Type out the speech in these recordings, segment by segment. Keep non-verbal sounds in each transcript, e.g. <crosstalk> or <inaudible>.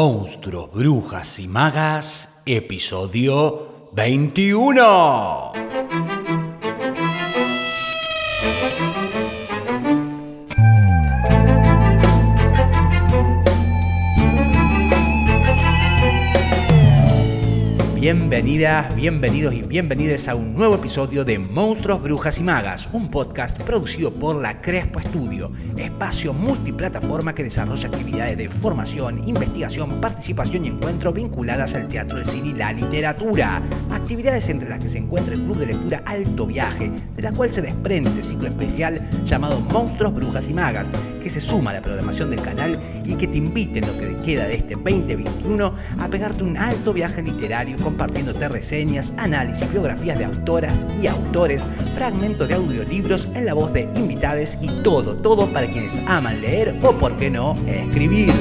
Monstruos, Brujas y Magas, episodio 21. Bienvenidas, bienvenidos y bienvenidas a un nuevo episodio de Monstruos, Brujas y Magas, un podcast producido por la Crespo Estudio, espacio multiplataforma que desarrolla actividades de formación, investigación, participación y encuentro vinculadas al teatro, el cine y la literatura. Actividades entre las que se encuentra el Club de Lectura Alto Viaje, de la cual se desprende ciclo especial llamado Monstruos, Brujas y Magas, que se suma a la programación del canal y que te invite en lo que queda de este 2021 a pegarte un alto viaje literario compartiéndote reseñas, análisis, biografías de autoras y autores, fragmentos de audiolibros en la voz de invitades y todo, todo para quienes aman leer o, por qué no, escribir.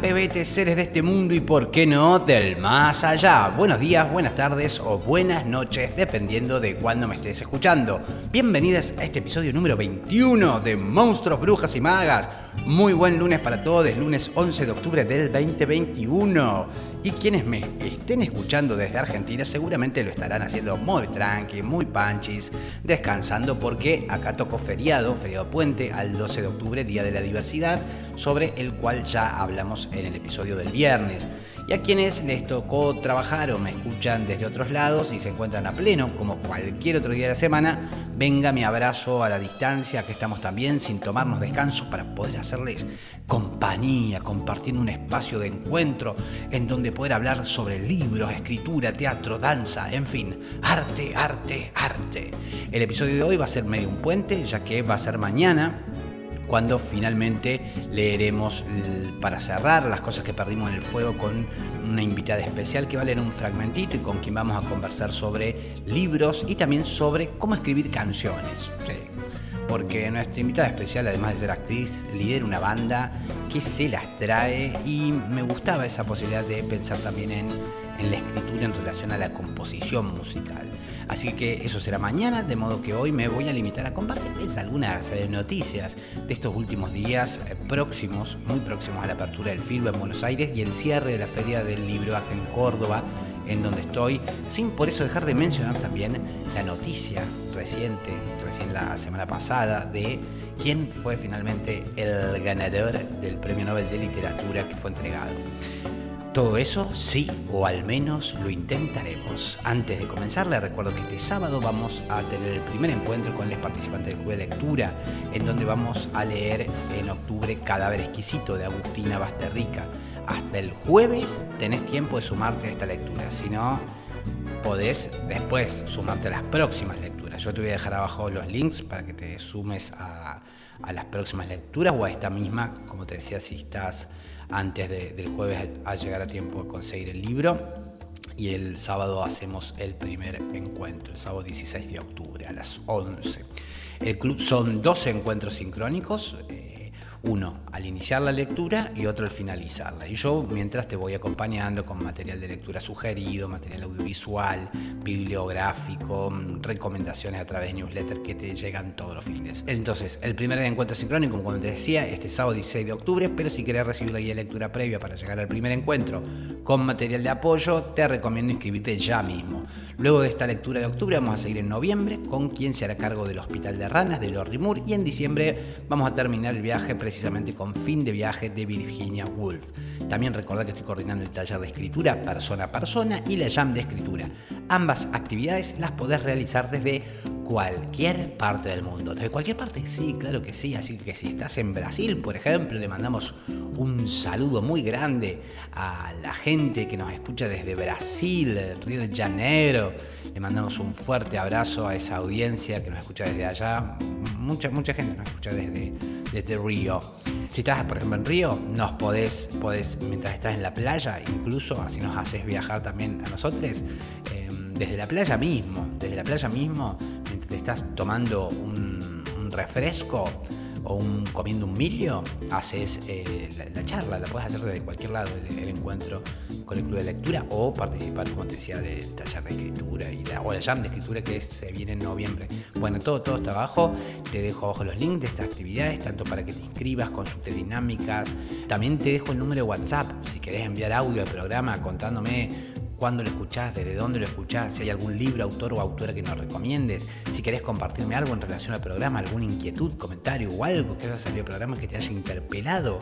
Pebetes, seres de este mundo y por qué no del más allá. Buenos días, buenas tardes o buenas noches, dependiendo de cuándo me estés escuchando. Bienvenidas a este episodio número 21 de Monstruos, Brujas y Magas muy buen lunes para todos, lunes 11 de octubre del 2021. Y quienes me estén escuchando desde Argentina seguramente lo estarán haciendo muy tranqui, muy panchis, descansando porque acá tocó feriado, feriado puente, al 12 de octubre, Día de la Diversidad, sobre el cual ya hablamos en el episodio del viernes y a quienes les tocó trabajar o me escuchan desde otros lados y se encuentran a pleno, como cualquier otro día de la semana, venga mi abrazo a la distancia, que estamos también sin tomarnos descanso para poder hacerles compañía, compartiendo un espacio de encuentro en donde poder hablar sobre libros, escritura, teatro, danza, en fin, arte, arte, arte. El episodio de hoy va a ser medio un puente, ya que va a ser mañana cuando finalmente leeremos para cerrar las cosas que perdimos en el fuego con una invitada especial que va a leer un fragmentito y con quien vamos a conversar sobre libros y también sobre cómo escribir canciones. Porque nuestra invitada especial, además de ser actriz, lidera una banda que se las trae y me gustaba esa posibilidad de pensar también en en la escritura en relación a la composición musical. Así que eso será mañana, de modo que hoy me voy a limitar a compartirles algunas eh, noticias de estos últimos días eh, próximos, muy próximos a la apertura del film en Buenos Aires y el cierre de la Feria del Libro acá en Córdoba, en donde estoy, sin por eso dejar de mencionar también la noticia reciente, recién la semana pasada, de quién fue finalmente el ganador del Premio Nobel de Literatura que fue entregado. Todo eso sí, o al menos lo intentaremos. Antes de comenzar, les recuerdo que este sábado vamos a tener el primer encuentro con los participantes del Club de Lectura, en donde vamos a leer en octubre Cadáver Exquisito de Agustina Basterrica. Hasta el jueves tenés tiempo de sumarte a esta lectura, si no, podés después sumarte a las próximas lecturas. Yo te voy a dejar abajo los links para que te sumes a, a las próximas lecturas o a esta misma, como te decía, si estás antes del jueves a llegar a tiempo de conseguir el libro. Y el sábado hacemos el primer encuentro, el sábado 16 de octubre a las 11. El club son 12 encuentros sincrónicos. Eh, uno al iniciar la lectura y otro al finalizarla. Y yo mientras te voy acompañando con material de lectura sugerido, material audiovisual, bibliográfico, recomendaciones a través de newsletter que te llegan todos los fines. Entonces, el primer encuentro sincrónico, como te decía, este sábado 16 de octubre, pero si querés recibir la guía de lectura previa para llegar al primer encuentro con material de apoyo, te recomiendo inscribirte ya mismo. Luego de esta lectura de octubre vamos a seguir en noviembre con quien se hará cargo del Hospital de Ranas de Lord Moore y en diciembre vamos a terminar el viaje precisamente con fin de viaje de Virginia Woolf. También recordad que estoy coordinando el taller de escritura persona a persona y la jam de escritura. Ambas actividades las podés realizar desde cualquier parte del mundo. ¿Desde cualquier parte? Sí, claro que sí. Así que si estás en Brasil, por ejemplo, le mandamos un saludo muy grande a la gente que nos escucha desde Brasil, Río de Janeiro. Le mandamos un fuerte abrazo a esa audiencia que nos escucha desde allá. Mucha, mucha gente nos escucha desde, desde Río. Si estás, por ejemplo, en Río, nos podés, podés, mientras estás en la playa, incluso así nos haces viajar también a nosotros, eh, desde la playa mismo, desde la playa mismo, estás tomando un, refresco o un, comiendo un milio, haces eh, la, charla, la puedes hacer desde cualquier lado, el, encuentro con el club de lectura o participar, como te decía, del taller de escritura y la, o el jam de escritura que se viene en noviembre. Bueno, todo, todo está abajo. Te dejo abajo los links de estas actividades, tanto para que te inscribas, consultes dinámicas. También te dejo el número de WhatsApp si querés enviar audio al programa contándome cuándo lo escuchás, desde dónde lo escuchás, si hay algún libro, autor o autora que nos recomiendes, si querés compartirme algo en relación al programa, alguna inquietud, comentario o algo que haya salido del programa que te haya interpelado.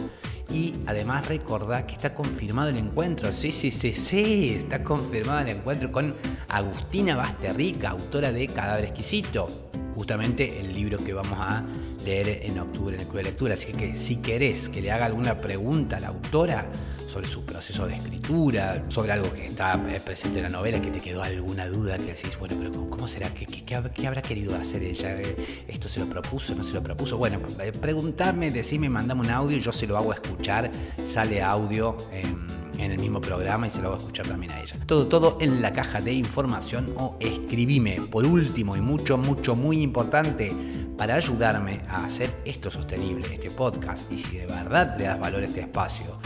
Y además recordá que está confirmado el encuentro, sí, sí, sí, sí, está confirmado el encuentro con Agustina Basterrica, autora de Cadáver Exquisito, justamente el libro que vamos a leer en octubre en el Club de Lectura. Así que si querés que le haga alguna pregunta a la autora, sobre su proceso de escritura, sobre algo que está eh, presente en la novela, que te quedó alguna duda, que decís, bueno, pero ¿cómo será? ¿Qué, qué, habrá querido hacer ella? Eh, ¿Esto se lo propuso? ¿No se lo propuso? Bueno, eh, preguntarme, decime, mandame un audio, yo se lo hago escuchar, sale audio. en el mismo programa y se lo hago escuchar también a ella. Todo, todo en la caja de información o escribime. Por último y mucho, mucho, muy importante, para ayudarme a hacer esto sostenible, este podcast, y si de verdad le das valor a este espacio,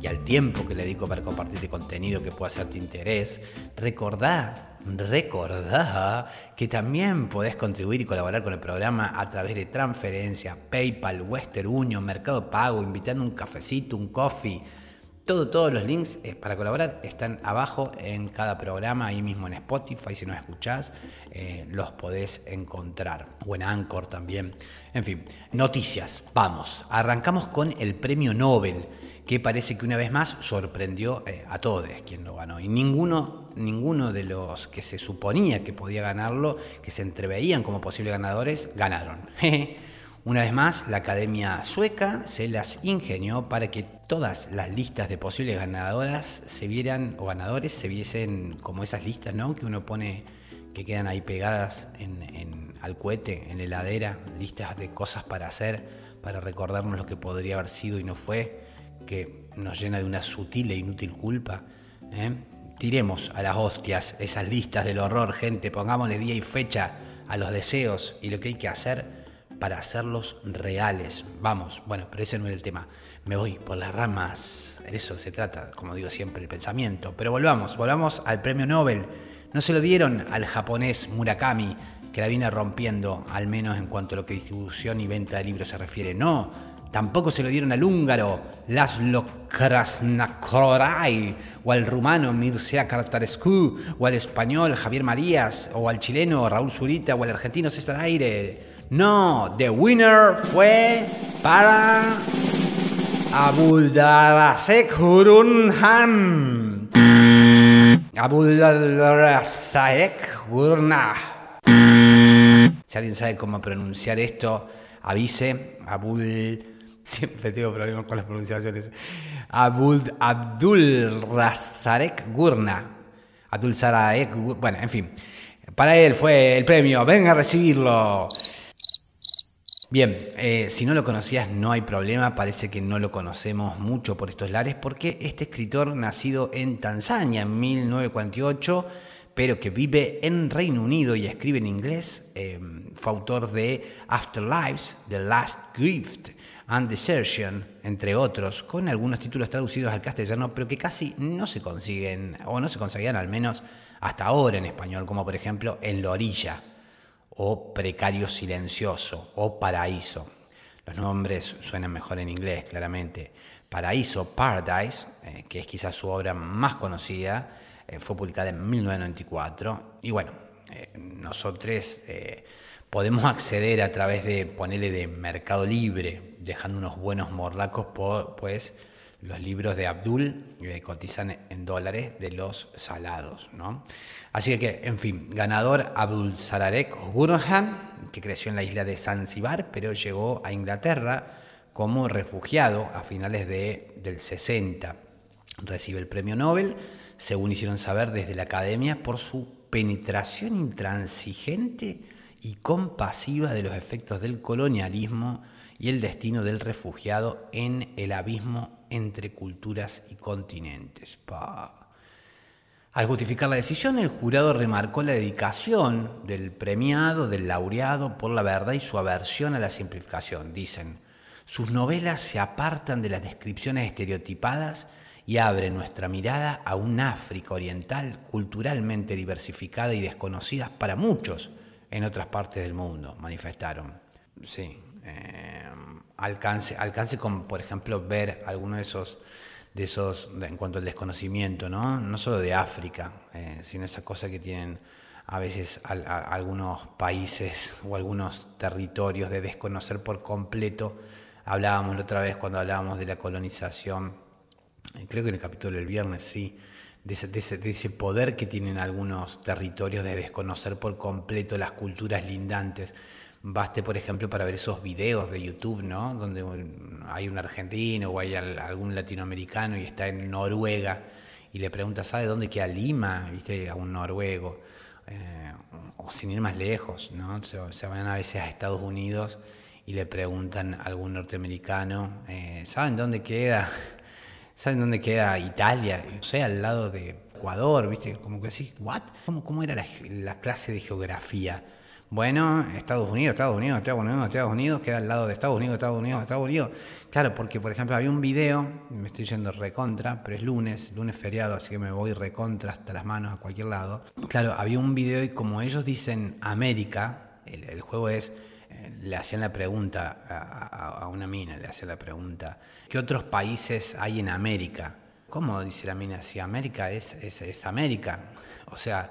y al tiempo que le dedico para compartirte contenido que pueda hacerte interés, recordá, recordá que también podés contribuir y colaborar con el programa a través de transferencia, PayPal, Western Union, Mercado Pago, invitando un cafecito, un coffee. Todo, todos los links eh, para colaborar están abajo en cada programa, ahí mismo en Spotify, si no escuchás, eh, los podés encontrar. O en Anchor también. En fin, noticias. Vamos, arrancamos con el premio Nobel que parece que una vez más sorprendió eh, a todos quien lo ganó. Y ninguno, ninguno de los que se suponía que podía ganarlo, que se entreveían como posibles ganadores, ganaron. <laughs> Una vez más, la Academia Sueca se las ingenió para que todas las listas de posibles ganadoras se vieran, o ganadores, se viesen como esas listas, ¿no? Que uno pone, que quedan ahí pegadas en, al cohete, en la heladera, listas de cosas para hacer, para recordarnos lo que podría haber sido y no fue que nos llena de una sutil e inútil culpa. ¿eh? Tiremos a las hostias esas listas del horror, gente, pongámosle día y fecha a los deseos y lo que hay que hacer para hacerlos reales. Vamos, bueno, pero ese no es el tema. Me voy por las ramas. De eso se trata, como digo siempre, el pensamiento. Pero volvamos, volvamos al premio Nobel. No se lo dieron al japonés Murakami, que la viene rompiendo, al menos en cuanto a lo que distribución y venta de libros se refiere. No, Tampoco se lo dieron al húngaro Laszlo Krasnakorai, o al rumano Mircea Cartarescu, o al español Javier Marías, o al chileno Raúl Zurita, o al argentino César Aire. No, the winner fue para Abuldarasek Hurunham. Abuldarasek Hurunah. Si alguien sabe cómo pronunciar esto, avise. Abul Siempre tengo problemas con las pronunciaciones. Abul, Abdul Razarek Gurna. Abdul Sarek, bueno, en fin. Para él fue el premio. Venga a recibirlo. Bien, eh, si no lo conocías no hay problema, parece que no lo conocemos mucho por estos lares porque este escritor nacido en Tanzania en 1948, pero que vive en Reino Unido y escribe en inglés, eh, fue autor de Afterlives, The Last Gift, and Desertion, entre otros, con algunos títulos traducidos al castellano, pero que casi no se consiguen, o no se conseguían al menos hasta ahora en español, como por ejemplo En la orilla, o Precario silencioso, o Paraíso. Los nombres suenan mejor en inglés, claramente. Paraíso, Paradise, eh, que es quizás su obra más conocida, eh, fue publicada en 1994. Y bueno, eh, nosotros podemos acceder a través de ponerle de Mercado Libre, dejando unos buenos morlacos, pues los libros de Abdul eh, cotizan en dólares de los salados. ¿no? Así que, en fin, ganador Abdul Sararek Gurhan, que creció en la isla de Zanzibar, pero llegó a Inglaterra como refugiado a finales de, del 60. Recibe el premio Nobel, según hicieron saber desde la academia, por su penetración intransigente y compasiva de los efectos del colonialismo y el destino del refugiado en el abismo entre culturas y continentes. Al justificar la decisión, el jurado remarcó la dedicación del premiado, del laureado, por la verdad y su aversión a la simplificación. Dicen, Sus novelas se apartan de las descripciones estereotipadas y abren nuestra mirada a un África oriental culturalmente diversificada y desconocida para muchos en otras partes del mundo, manifestaron. Sí, eh, alcance, alcance con, por ejemplo, ver alguno de esos, de esos en cuanto al desconocimiento, ¿no? No solo de África, eh, sino esa cosa que tienen a veces algunos países o algunos territorios de desconocer por completo. Hablábamos la otra vez cuando hablábamos de la colonización creo que en el capítulo del viernes sí, de ese, poder que tienen algunos territorios de desconocer por completo las culturas lindantes. Baste, por ejemplo, para ver esos videos de YouTube, ¿no? Donde hay un argentino o hay algún latinoamericano y está en Noruega y le pregunta, ¿sabe dónde queda Lima? ¿Viste? A un noruego. Eh, o sin ir más lejos, ¿no? Se, van a veces a Estados Unidos y le preguntan a algún norteamericano, eh, ¿saben dónde queda ¿Saben dónde queda Italia? O sea, al lado de Ecuador, ¿viste? Como que decís, ¿what? ¿Cómo, cómo era la, clase de geografía? Bueno, Estados Unidos, Estados Unidos, Estados Unidos, Estados Unidos, queda al lado de Estados Unidos, Estados Unidos, Estados Unidos. Claro, porque por ejemplo había un video, me estoy yendo recontra, pero es lunes, lunes feriado, así que me voy recontra hasta las manos a cualquier lado. Claro, había un video y como ellos dicen América, el juego es le hacían la pregunta a, una mina, le hacían la pregunta, ¿qué otros países hay en América? ¿Cómo dice la mina? Si América es, es, América. O sea,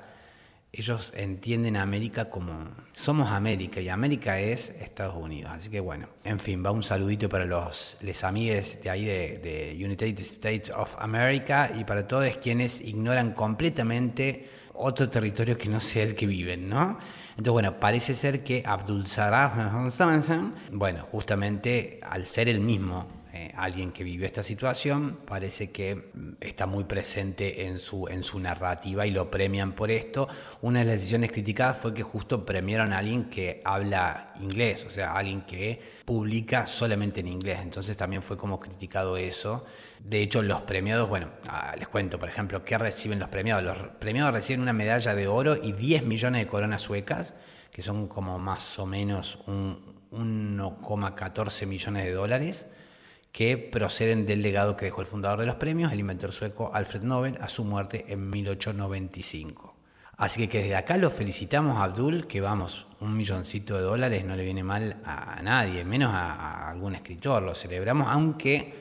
ellos entienden a América como somos América y América es Estados Unidos. Así que bueno, en fin, va un saludito para los les amigues de ahí de United States of America y para todos quienes ignoran completamente otro territorio que no sea el que viven, ¿no? Entonces, bueno, parece ser que Abdul Salah, bueno, justamente al ser el mismo eh, alguien que vivió esta situación, parece que mm, está muy presente en su, en su narrativa y lo premian por esto. Una de las decisiones criticadas fue que justo premiaron a alguien que habla inglés, o sea, alguien que publica solamente en inglés. Entonces también fue como criticado eso. De hecho, los premiados, bueno, ah, les cuento, por ejemplo, ¿qué reciben los premiados? Los premiados reciben una medalla de oro y 10 millones de coronas suecas, que son como más o menos un 1,14 millones de dólares que proceden del legado que dejó el fundador de los premios, el inventor sueco Alfred Nobel, a su muerte en 1895. Así que, desde acá lo felicitamos a Abdul, que vamos, un milloncito de dólares no le viene mal a nadie, menos a, algún escritor, lo celebramos, aunque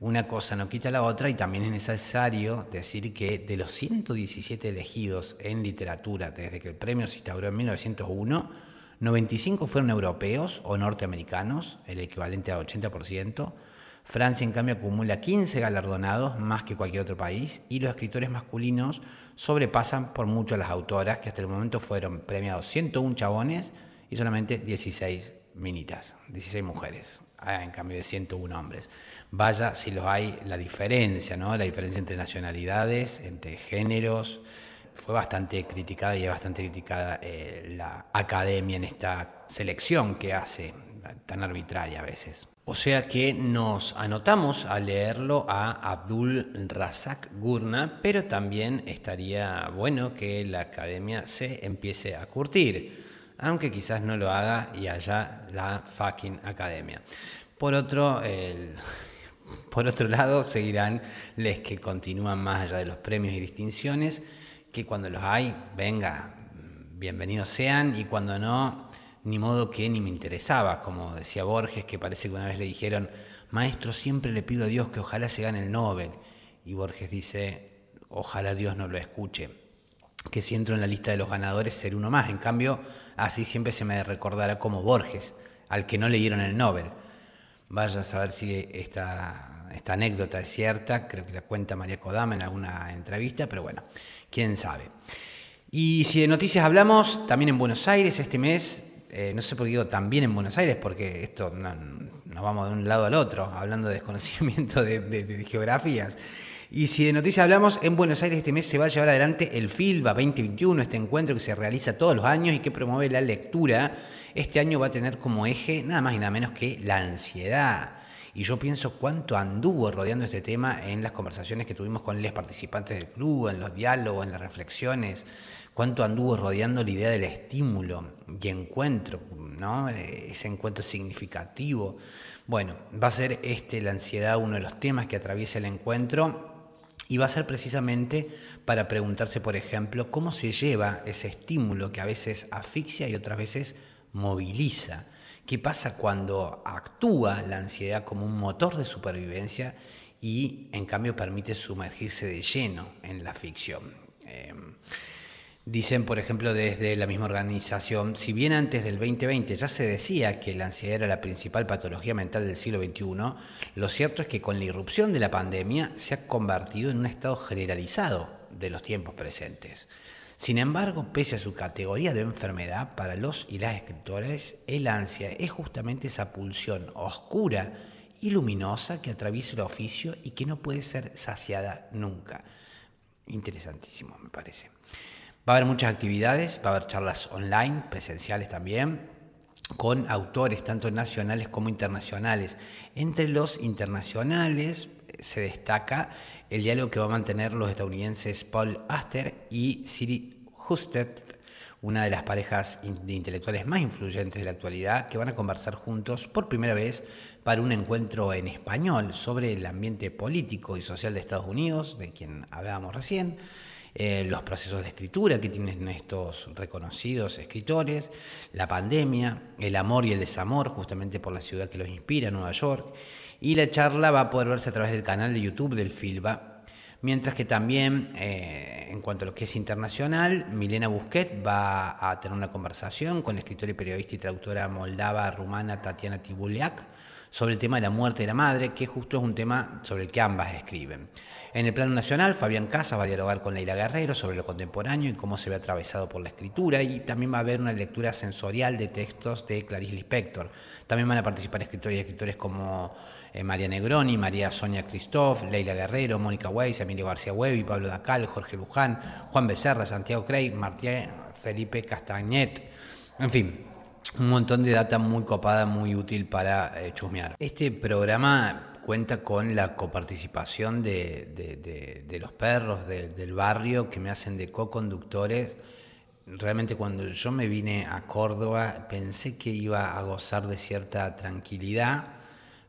una cosa no quita la otra y también es necesario decir que de los 117 elegidos en literatura desde que el premio se instauró en 1901, 95 fueron europeos o norteamericanos, el equivalente al 80%, Francia, en cambio, acumula 15 galardonados, más que cualquier otro país, y los escritores masculinos sobrepasan por mucho a las autoras, que hasta el momento fueron premiados 101 chabones y solamente 16 minitas, 16 mujeres, ah, en cambio de 101 hombres. Vaya si los hay la diferencia, ¿no? La diferencia entre nacionalidades, entre géneros. Fue bastante criticada y es bastante criticada eh, la academia en esta selección que hace, tan arbitraria a veces. O sea que nos anotamos a leerlo a Abdul Razak Gurna, pero también estaría bueno que la academia se empiece a curtir, aunque quizás no lo haga y haya la fucking academia. Por otro, <laughs> por otro lado, seguirán les que continúan más allá de los premios y distinciones, que cuando los hay, venga, bienvenidos sean, y cuando no, ni modo que ni me interesaba, como decía Borges, que parece que una vez le dijeron, maestro, siempre le pido a Dios que ojalá se gane el Nobel. Y Borges dice, ojalá Dios no lo escuche, que si entro en la lista de los ganadores ser uno más. En cambio, así siempre se me recordará como Borges, al que no le dieron el Nobel. Vaya a saber si esta, esta anécdota es cierta, creo que la cuenta María Kodama en alguna entrevista, pero bueno, quién sabe. Y si de noticias hablamos, también en Buenos Aires este mes eh, no sé por qué digo también en Buenos Aires, porque esto nos vamos de un lado al otro, hablando de desconocimiento de, geografías. Y si de noticias hablamos, en Buenos Aires este mes se va a llevar adelante el FILBA 2021, este encuentro que se realiza todos los años y que promueve la lectura. Este año va a tener como eje nada más y nada menos que la ansiedad. Y yo pienso cuánto anduvo rodeando este tema en las conversaciones que tuvimos con los participantes del club, en los diálogos, en las reflexiones, cuánto anduvo rodeando la idea del estímulo y encuentro, ¿no? ese encuentro significativo. Bueno, va a ser este, la ansiedad, uno de los temas que atraviesa el encuentro y va a ser precisamente para preguntarse, por ejemplo, cómo se lleva ese estímulo que a veces asfixia y otras veces moviliza. ¿Qué pasa cuando actúa la ansiedad como un motor de supervivencia y en cambio permite sumergirse de lleno en la ficción? Dicen, por ejemplo, desde la misma organización, si bien antes del 2020 ya se decía que la ansiedad era la principal patología mental del siglo XXI, lo cierto es que con la irrupción de la pandemia se ha convertido en un estado generalizado de los tiempos presentes. Sin embargo, pese a su categoría de enfermedad, para los y las escritores, el ansia es justamente esa pulsión oscura y luminosa que atraviesa el oficio y que no puede ser saciada nunca. Interesantísimo, me parece. Va a haber muchas actividades, va a haber charlas online, presenciales también, con autores tanto nacionales como internacionales. Entre los internacionales eh, se destaca el diálogo que va a mantener los estadounidenses Paul Aster y Siri Husted, una de las parejas de intelectuales más influyentes de la actualidad, que van a conversar juntos por primera vez para un encuentro en español sobre el ambiente político y social de Estados Unidos, de quien hablábamos recién, eh, los procesos de escritura que tienen estos reconocidos escritores, la pandemia, el amor y el desamor, justamente por la ciudad que los inspira, Nueva York, y la charla va a poder verse a través del canal de YouTube del FILBA, mientras que también, eh, en cuanto a lo que es internacional, Milena Busquet va a tener una conversación con la escritora y periodista y traductora moldava rumana Tatiana Tibuliak sobre el tema de la muerte de la madre, que justo es un tema sobre el que ambas escriben. En el plano nacional, Fabián Casas va a dialogar con Leila Guerrero sobre lo contemporáneo y cómo se ve atravesado por la escritura, y también va a haber una lectura sensorial de textos de Clarice Lispector. También van a participar escritores y escritores como eh, María Negroni, María Sonia Christoph, Leila Guerrero, Mónica Weiss, Emilio García Huevi, Pablo Dacal, Jorge Luján, Juan Becerra, Santiago Crey, Martí Felipe Castagnet. En fin, un montón de data muy copada, muy útil para eh, chusmear. Este programa cuenta con la coparticipación de, de, los perros del barrio que me hacen de co-conductores. Realmente cuando yo me vine a Córdoba pensé que iba a gozar de cierta tranquilidad,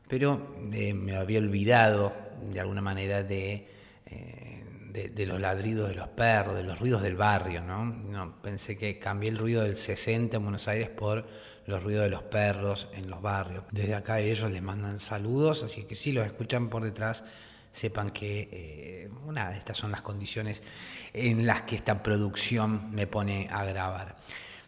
pero eh, me había olvidado de alguna manera de... Eh, de, los ladridos de los perros, de los ruidos del barrio, ¿no? ¿no? Pensé que cambié el ruido del 60 en Buenos Aires por los ruidos de los perros en los barrios. Desde acá ellos les mandan saludos, así que si los escuchan por detrás, sepan que eh, estas son las condiciones en las que esta producción me pone a grabar.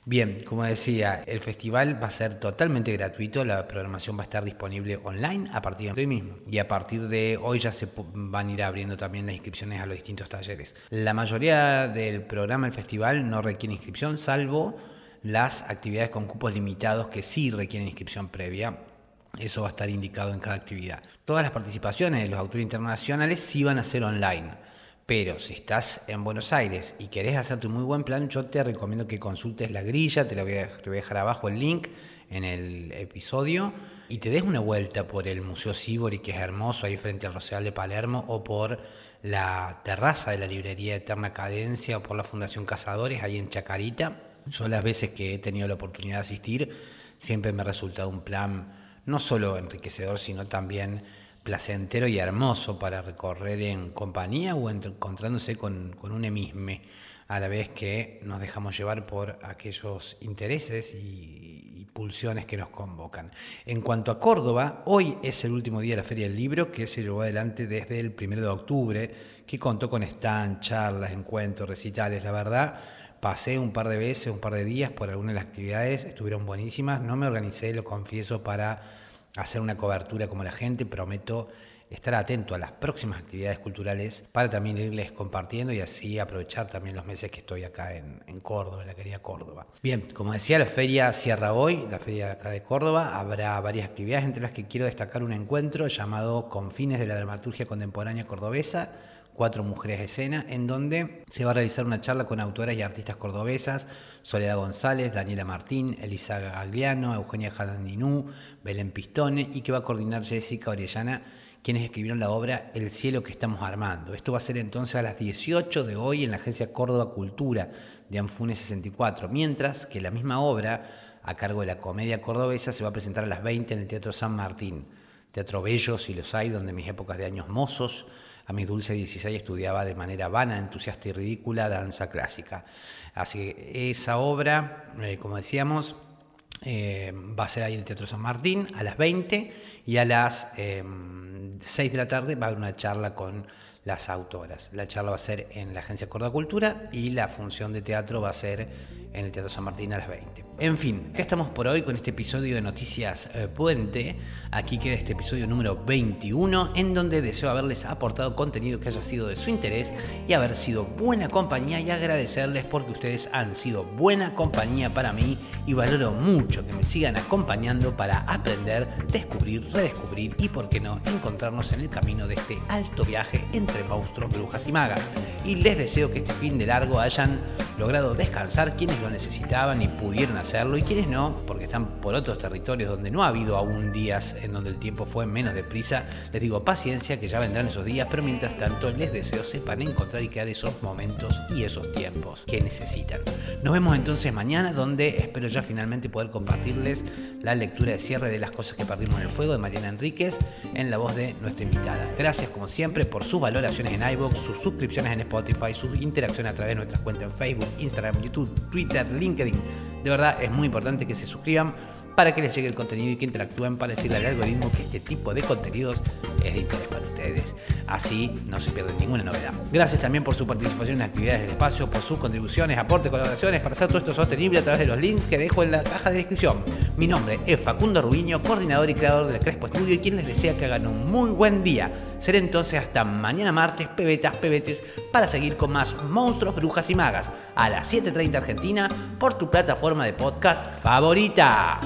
Bien, como decía, el festival va a ser totalmente gratuito, la programación va a estar disponible online a partir de hoy mismo y a partir de hoy ya se van a ir abriendo también las inscripciones a los distintos talleres. La mayoría del programa del festival no requiere inscripción, salvo las actividades con cupos limitados que sí requieren inscripción previa. Eso va a estar indicado en cada actividad. Todas las participaciones de los autores internacionales sí van a ser online. Pero si estás en Buenos Aires y querés hacerte un muy buen plan, yo te recomiendo que consultes la grilla, te, voy a, te voy a dejar abajo el link en el episodio, y te des una vuelta por el Museo Sibori, que es hermoso, ahí frente al Rosedal de Palermo, o por la terraza de la librería Eterna Cadencia, o por la Fundación Cazadores, ahí en Chacarita. Yo las veces que he tenido la oportunidad de asistir, siempre me ha resultado un plan no solo enriquecedor, sino también placentero y hermoso para recorrer en compañía o encontrándose con, un emisme, a la vez que nos dejamos llevar por aquellos intereses y, pulsiones que nos convocan. En cuanto a Córdoba, hoy es el último día de la Feria del Libro que se llevó adelante desde el primero de octubre, que contó con stand, charlas, encuentros, recitales, la verdad. Pasé un par de veces, un par de días por algunas de las actividades, estuvieron buenísimas. No me organicé, lo confieso, para hacer una cobertura como la gente, prometo estar atento a las próximas actividades culturales para también irles compartiendo y así aprovechar también los meses que estoy acá en, Córdoba, en la querida Córdoba. Bien, como decía, la feria cierra hoy, la feria acá de Córdoba, habrá varias actividades entre las que quiero destacar un encuentro llamado Confines de la Dramaturgia Contemporánea Cordobesa, Cuatro Mujeres de Escena, en donde se va a realizar una charla con autoras y artistas cordobesas, Soledad González, Daniela Martín, Elisa Gagliano, Eugenia Jandinú, Belén Pistone, y que va a coordinar Jessica Orellana, quienes escribieron la obra El cielo que estamos armando. Esto va a ser entonces a las 18 de hoy en la agencia Córdoba Cultura de Anfune 64, mientras que la misma obra, a cargo de la comedia cordobesa, se va a presentar a las 20 en el Teatro San Martín. Teatro bello, si los hay, donde mis épocas de años mozos, a mis dulces 16 estudiaba de manera vana, entusiasta y ridícula danza clásica. Así que esa obra, eh, como decíamos, eh, va a ser ahí en el Teatro San Martín a las 20 y a las 6 em, de la tarde va a haber una charla con las autoras. La charla va a ser en la Agencia Córdoba Cultura y la función de teatro va a ser en el Teatro San Martín a las 20. En fin, ¿qué estamos por hoy con este episodio de Noticias eh, Puente. Aquí queda este episodio número 21, en donde deseo haberles aportado contenido que haya sido de su interés y haber sido buena compañía y agradecerles porque ustedes han sido buena compañía para mí y valoro mucho que me sigan acompañando para aprender, descubrir, redescubrir y, por qué no, encontrarnos en el camino de este alto viaje entre monstruos, brujas y magas. Y les deseo que este fin de largo hayan logrado descansar quienes lo necesitaban y pudieron hacerlo y quienes no, porque están por otros territorios donde no ha habido aún días en donde el tiempo fue menos deprisa. Les digo paciencia que ya vendrán esos días, pero mientras tanto les deseo sepan encontrar y crear esos momentos y esos tiempos que necesitan. Nos vemos entonces mañana donde espero ya finalmente poder compartirles la lectura de cierre de las cosas que perdimos en el fuego de Mariana Enríquez en la voz de nuestra invitada. Gracias como siempre por sus valoraciones en iVoox, sus suscripciones en Spotify, su interacción a través de nuestras cuentas en Facebook, Instagram, YouTube, Twitter, LinkedIn. De verdad es muy importante que se suscriban para que les llegue el contenido y que interactúen para decirle al algoritmo que este tipo de contenidos es de interés para ustedes. Así no se pierden ninguna novedad. Gracias también por su participación en actividades del espacio, por sus contribuciones, aportes, colaboraciones para hacer todo esto sostenible a través de los links que dejo en la caja de descripción. Mi nombre es Facundo Rubiño, coordinador y creador del Crespo Estudio y quien les desea que hagan un muy buen día. Seré entonces hasta mañana martes, pebetas, pebetes, para seguir con más monstruos, brujas y magas a las 7.30 Argentina por tu plataforma de podcast favorita.